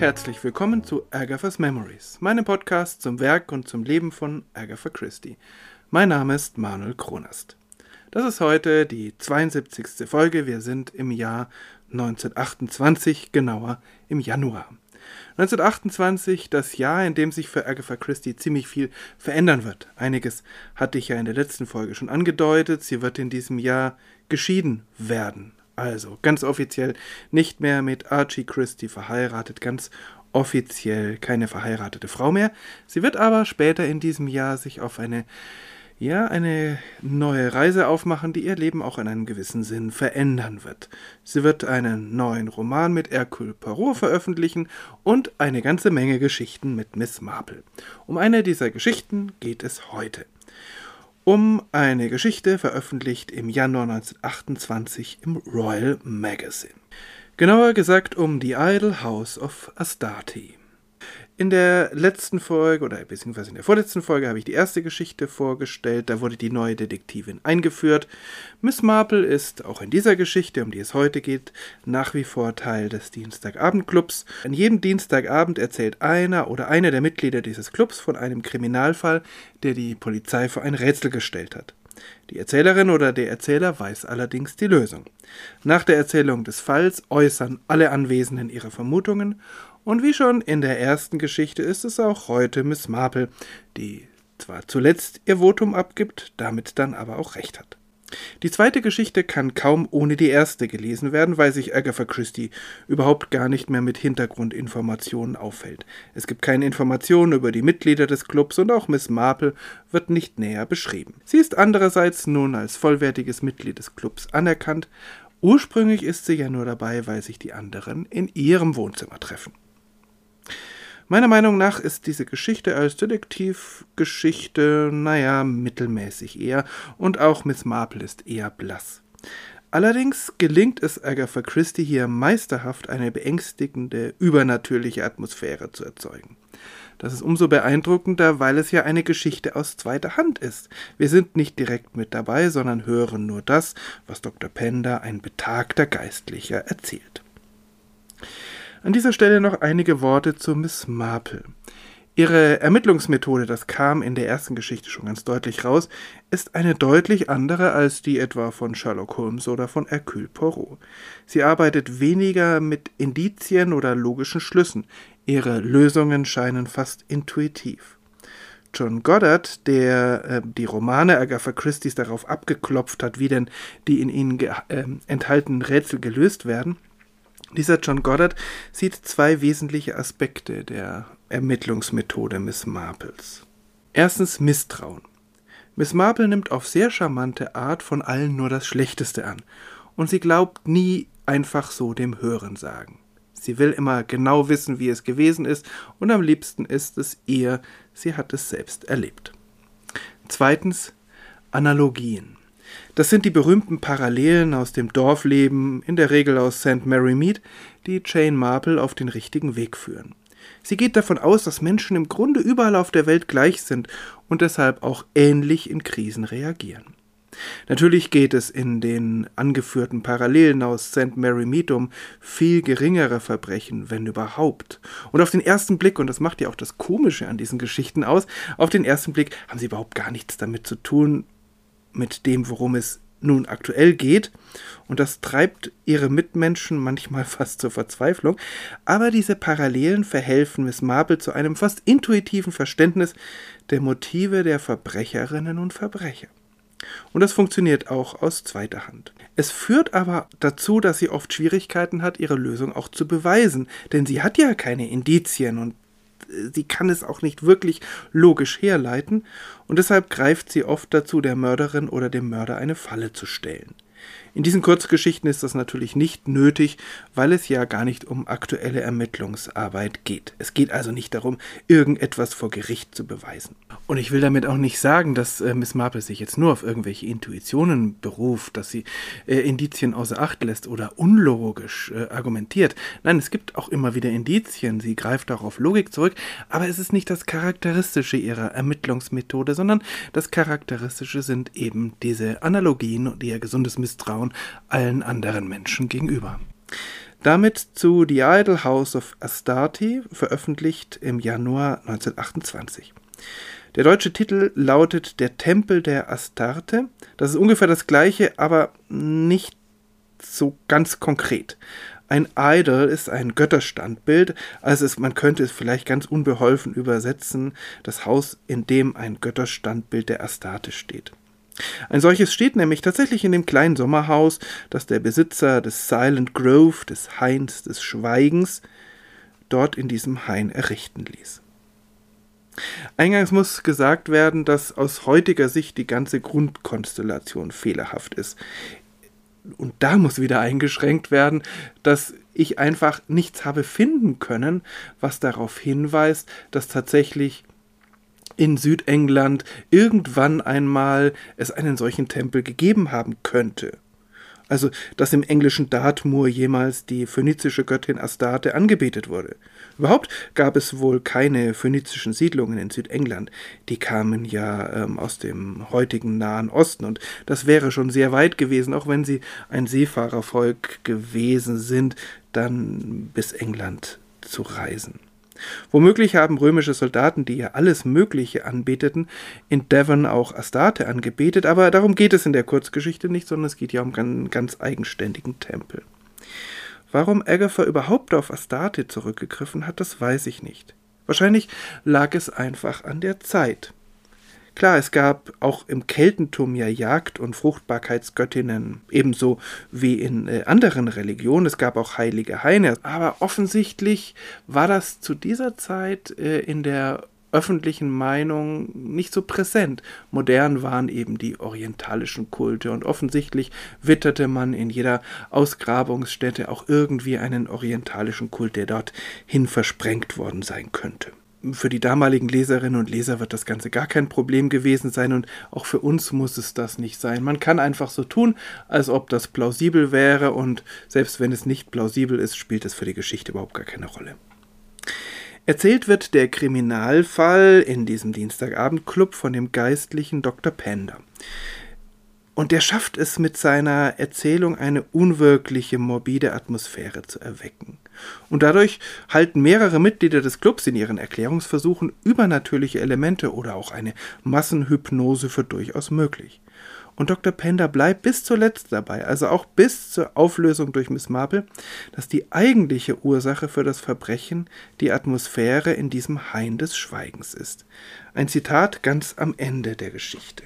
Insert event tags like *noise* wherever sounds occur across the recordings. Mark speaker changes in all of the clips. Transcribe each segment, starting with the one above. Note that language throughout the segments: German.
Speaker 1: herzlich willkommen zu Agatha's Memories, meinem Podcast zum Werk und zum Leben von Agatha Christie. Mein Name ist Manuel Kronast. Das ist heute die 72. Folge. Wir sind im Jahr 1928, genauer im Januar. 1928, das Jahr, in dem sich für Agatha Christie ziemlich viel verändern wird. Einiges hatte ich ja in der letzten Folge schon angedeutet. Sie wird in diesem Jahr geschieden werden. Also ganz offiziell nicht mehr mit Archie Christie verheiratet, ganz offiziell keine verheiratete Frau mehr. Sie wird aber später in diesem Jahr sich auf eine ja, eine neue Reise aufmachen, die ihr Leben auch in einem gewissen Sinn verändern wird. Sie wird einen neuen Roman mit Hercule Poirot veröffentlichen und eine ganze Menge Geschichten mit Miss Marple. Um eine dieser Geschichten geht es heute um eine Geschichte veröffentlicht im Januar 1928 im Royal Magazine. Genauer gesagt um The Idle House of Astarte. In der letzten Folge oder beziehungsweise in der vorletzten Folge habe ich die erste Geschichte vorgestellt. Da wurde die neue Detektivin eingeführt. Miss Marple ist auch in dieser Geschichte, um die es heute geht, nach wie vor Teil des Dienstagabendclubs. An jedem Dienstagabend erzählt einer oder eine der Mitglieder dieses Clubs von einem Kriminalfall, der die Polizei vor ein Rätsel gestellt hat. Die Erzählerin oder der Erzähler weiß allerdings die Lösung. Nach der Erzählung des Falls äußern alle Anwesenden ihre Vermutungen und wie schon in der ersten Geschichte ist es auch heute Miss Marple, die zwar zuletzt ihr Votum abgibt, damit dann aber auch recht hat. Die zweite Geschichte kann kaum ohne die erste gelesen werden, weil sich Agatha Christie überhaupt gar nicht mehr mit Hintergrundinformationen auffällt. Es gibt keine Informationen über die Mitglieder des Clubs und auch Miss Marple wird nicht näher beschrieben. Sie ist andererseits nun als vollwertiges Mitglied des Clubs anerkannt. Ursprünglich ist sie ja nur dabei, weil sich die anderen in ihrem Wohnzimmer treffen. Meiner Meinung nach ist diese Geschichte als Detektivgeschichte, naja, mittelmäßig eher und auch Miss Marple ist eher blass. Allerdings gelingt es Agatha Christie hier meisterhaft, eine beängstigende, übernatürliche Atmosphäre zu erzeugen. Das ist umso beeindruckender, weil es ja eine Geschichte aus zweiter Hand ist. Wir sind nicht direkt mit dabei, sondern hören nur das, was Dr. Pender, ein betagter Geistlicher, erzählt. An dieser Stelle noch einige Worte zu Miss Marple. Ihre Ermittlungsmethode, das kam in der ersten Geschichte schon ganz deutlich raus, ist eine deutlich andere als die etwa von Sherlock Holmes oder von Hercule Poirot. Sie arbeitet weniger mit Indizien oder logischen Schlüssen. Ihre Lösungen scheinen fast intuitiv. John Goddard, der äh, die Romane Agatha Christie's darauf abgeklopft hat, wie denn die in ihnen äh, enthaltenen Rätsel gelöst werden, dieser John Goddard sieht zwei wesentliche Aspekte der Ermittlungsmethode Miss Marples. Erstens Misstrauen. Miss Marple nimmt auf sehr charmante Art von allen nur das Schlechteste an, und sie glaubt nie einfach so dem Hören sagen. Sie will immer genau wissen, wie es gewesen ist, und am liebsten ist es ihr, sie hat es selbst erlebt. Zweitens Analogien. Das sind die berühmten Parallelen aus dem Dorfleben, in der Regel aus St. Mary Mead, die Jane Marple auf den richtigen Weg führen. Sie geht davon aus, dass Menschen im Grunde überall auf der Welt gleich sind und deshalb auch ähnlich in Krisen reagieren. Natürlich geht es in den angeführten Parallelen aus St. Mary Mead um viel geringere Verbrechen, wenn überhaupt. Und auf den ersten Blick, und das macht ja auch das Komische an diesen Geschichten aus, auf den ersten Blick haben sie überhaupt gar nichts damit zu tun, mit dem, worum es nun aktuell geht. Und das treibt ihre Mitmenschen manchmal *laughs* fast zur Verzweiflung. Aber diese Parallelen verhelfen Miss Marple zu einem fast intuitiven Verständnis der Motive der Verbrecherinnen und Verbrecher. Und das funktioniert auch aus zweiter Hand. Es führt aber dazu, dass sie oft Schwierigkeiten hat, ihre Lösung auch zu beweisen, denn sie hat ja keine Indizien und sie kann es auch nicht wirklich logisch herleiten, und deshalb greift sie oft dazu, der Mörderin oder dem Mörder eine Falle zu stellen. In diesen Kurzgeschichten ist das natürlich nicht nötig, weil es ja gar nicht um aktuelle Ermittlungsarbeit geht. Es geht also nicht darum, irgendetwas vor Gericht zu beweisen. Und ich will damit auch nicht sagen, dass äh, Miss Marple sich jetzt nur auf irgendwelche Intuitionen beruft, dass sie äh, Indizien außer Acht lässt oder unlogisch äh, argumentiert. Nein, es gibt auch immer wieder Indizien. Sie greift auch auf Logik zurück, aber es ist nicht das Charakteristische ihrer Ermittlungsmethode, sondern das Charakteristische sind eben diese Analogien und ihr gesundes Misstrauen allen anderen Menschen gegenüber. Damit zu The Idle House of Astarte, veröffentlicht im Januar 1928. Der deutsche Titel lautet Der Tempel der Astarte. Das ist ungefähr das gleiche, aber nicht so ganz konkret. Ein Idol ist ein Götterstandbild, also es, man könnte es vielleicht ganz unbeholfen übersetzen, das Haus, in dem ein Götterstandbild der Astarte steht. Ein solches steht nämlich tatsächlich in dem kleinen Sommerhaus, das der Besitzer des Silent Grove, des Hains des Schweigens, dort in diesem Hain errichten ließ. Eingangs muss gesagt werden, dass aus heutiger Sicht die ganze Grundkonstellation fehlerhaft ist. Und da muss wieder eingeschränkt werden, dass ich einfach nichts habe finden können, was darauf hinweist, dass tatsächlich in Südengland irgendwann einmal es einen solchen Tempel gegeben haben könnte. Also, dass im englischen Dartmoor jemals die phönizische Göttin Astarte angebetet wurde. Überhaupt gab es wohl keine phönizischen Siedlungen in Südengland. Die kamen ja ähm, aus dem heutigen Nahen Osten und das wäre schon sehr weit gewesen, auch wenn sie ein Seefahrervolk gewesen sind, dann bis England zu reisen. Womöglich haben römische Soldaten, die ja alles Mögliche anbeteten, in Devon auch Astarte angebetet, aber darum geht es in der Kurzgeschichte nicht, sondern es geht ja um einen ganz eigenständigen Tempel. Warum Agatha überhaupt auf Astarte zurückgegriffen hat, das weiß ich nicht. Wahrscheinlich lag es einfach an der Zeit. Klar, es gab auch im Keltentum ja Jagd- und Fruchtbarkeitsgöttinnen, ebenso wie in äh, anderen Religionen. Es gab auch heilige Haine. Aber offensichtlich war das zu dieser Zeit äh, in der öffentlichen Meinung nicht so präsent. Modern waren eben die orientalischen Kulte und offensichtlich witterte man in jeder Ausgrabungsstätte auch irgendwie einen orientalischen Kult, der dorthin versprengt worden sein könnte für die damaligen Leserinnen und Leser wird das Ganze gar kein Problem gewesen sein und auch für uns muss es das nicht sein. Man kann einfach so tun, als ob das plausibel wäre und selbst wenn es nicht plausibel ist, spielt es für die Geschichte überhaupt gar keine Rolle. Erzählt wird der Kriminalfall in diesem Dienstagabendclub von dem geistlichen Dr. Pender. Und der schafft es mit seiner Erzählung eine unwirkliche, morbide Atmosphäre zu erwecken. Und dadurch halten mehrere Mitglieder des Clubs in ihren Erklärungsversuchen übernatürliche Elemente oder auch eine Massenhypnose für durchaus möglich. Und Dr. Pender bleibt bis zuletzt dabei, also auch bis zur Auflösung durch Miss Marple, dass die eigentliche Ursache für das Verbrechen die Atmosphäre in diesem Hain des Schweigens ist. Ein Zitat ganz am Ende der Geschichte.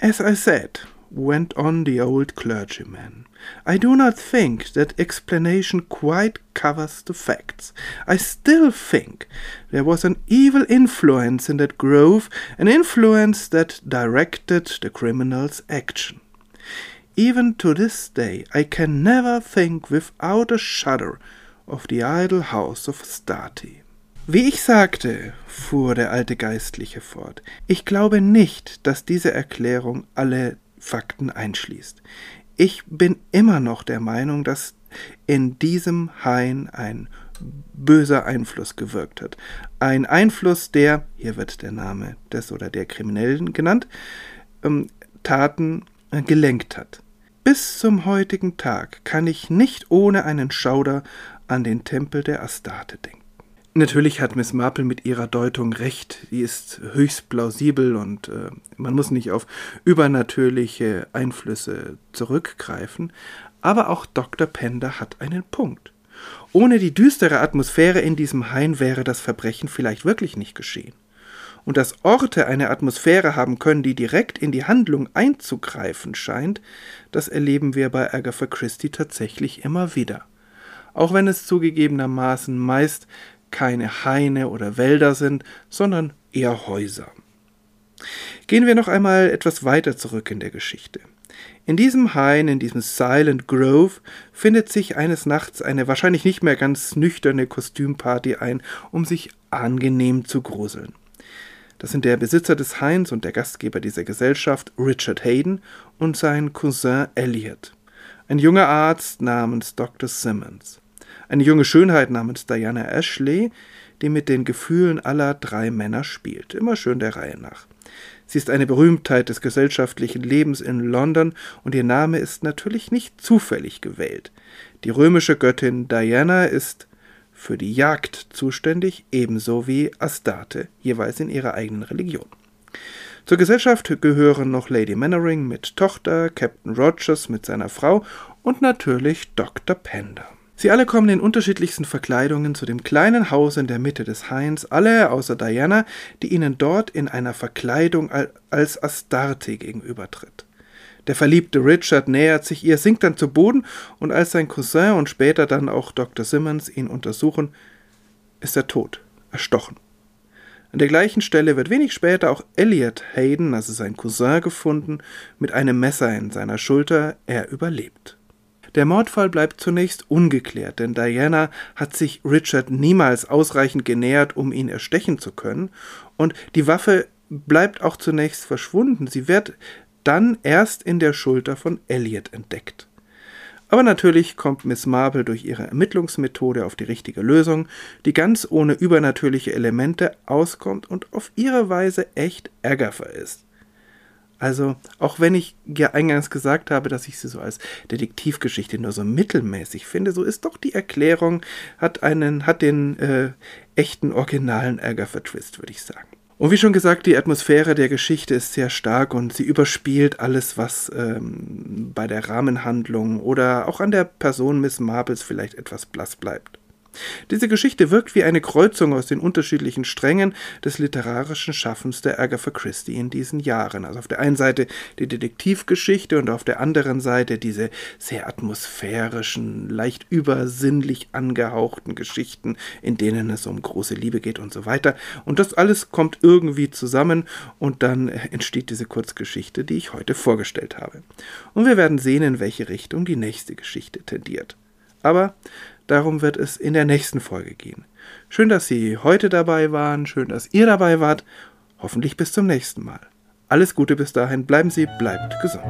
Speaker 1: As I said, went on the old clergyman. I do not think that explanation quite covers the facts. I still think there was an evil influence in that grove, an influence that directed the criminal's action. Even to this day, I can never think without a shudder of the idle house of Stati. Wie ich sagte, fuhr der alte Geistliche fort, ich glaube nicht, dass diese Erklärung alle Fakten einschließt. Ich bin immer noch der Meinung, dass in diesem Hain ein böser Einfluss gewirkt hat. Ein Einfluss, der, hier wird der Name des oder der Kriminellen genannt, ähm, Taten äh, gelenkt hat. Bis zum heutigen Tag kann ich nicht ohne einen Schauder an den Tempel der Astarte denken. Natürlich hat Miss Marple mit ihrer Deutung recht. Die ist höchst plausibel und äh, man muss nicht auf übernatürliche Einflüsse zurückgreifen. Aber auch Dr. Pender hat einen Punkt. Ohne die düstere Atmosphäre in diesem Hain wäre das Verbrechen vielleicht wirklich nicht geschehen. Und dass Orte eine Atmosphäre haben können, die direkt in die Handlung einzugreifen scheint, das erleben wir bei Agatha Christie tatsächlich immer wieder. Auch wenn es zugegebenermaßen meist keine Haine oder Wälder sind, sondern eher Häuser. Gehen wir noch einmal etwas weiter zurück in der Geschichte. In diesem Hain, in diesem Silent Grove, findet sich eines Nachts eine wahrscheinlich nicht mehr ganz nüchterne Kostümparty ein, um sich angenehm zu gruseln. Das sind der Besitzer des Hains und der Gastgeber dieser Gesellschaft, Richard Hayden, und sein Cousin Elliot, ein junger Arzt namens Dr. Simmons eine junge Schönheit namens Diana Ashley, die mit den Gefühlen aller drei Männer spielt, immer schön der Reihe nach. Sie ist eine Berühmtheit des gesellschaftlichen Lebens in London und ihr Name ist natürlich nicht zufällig gewählt. Die römische Göttin Diana ist für die Jagd zuständig, ebenso wie Astarte, jeweils in ihrer eigenen Religion. Zur Gesellschaft gehören noch Lady Mannering mit Tochter, Captain Rogers mit seiner Frau und natürlich Dr. Pender. Sie alle kommen in unterschiedlichsten Verkleidungen zu dem kleinen Haus in der Mitte des Hains, alle außer Diana, die ihnen dort in einer Verkleidung als Astarte gegenübertritt. Der verliebte Richard nähert sich ihr, sinkt dann zu Boden, und als sein Cousin und später dann auch Dr. Simmons ihn untersuchen, ist er tot, erstochen. An der gleichen Stelle wird wenig später auch Elliot Hayden, also sein Cousin, gefunden, mit einem Messer in seiner Schulter. Er überlebt. Der Mordfall bleibt zunächst ungeklärt, denn Diana hat sich Richard niemals ausreichend genähert, um ihn erstechen zu können, und die Waffe bleibt auch zunächst verschwunden. Sie wird dann erst in der Schulter von Elliot entdeckt. Aber natürlich kommt Miss Marple durch ihre Ermittlungsmethode auf die richtige Lösung, die ganz ohne übernatürliche Elemente auskommt und auf ihre Weise echt ärgervoll ist. Also, auch wenn ich ja eingangs gesagt habe, dass ich sie so als Detektivgeschichte nur so mittelmäßig finde, so ist doch die Erklärung, hat einen, hat den äh, echten originalen Agatha-Twist, würde ich sagen. Und wie schon gesagt, die Atmosphäre der Geschichte ist sehr stark und sie überspielt alles, was ähm, bei der Rahmenhandlung oder auch an der Person Miss Marbles vielleicht etwas blass bleibt. Diese Geschichte wirkt wie eine Kreuzung aus den unterschiedlichen Strängen des literarischen Schaffens der Agatha Christie in diesen Jahren. Also auf der einen Seite die Detektivgeschichte und auf der anderen Seite diese sehr atmosphärischen, leicht übersinnlich angehauchten Geschichten, in denen es um große Liebe geht und so weiter. Und das alles kommt irgendwie zusammen und dann entsteht diese Kurzgeschichte, die ich heute vorgestellt habe. Und wir werden sehen, in welche Richtung die nächste Geschichte tendiert. Aber Darum wird es in der nächsten Folge gehen. Schön, dass Sie heute dabei waren, schön, dass ihr dabei wart. Hoffentlich bis zum nächsten Mal. Alles Gute bis dahin, bleiben Sie, bleibt gesund.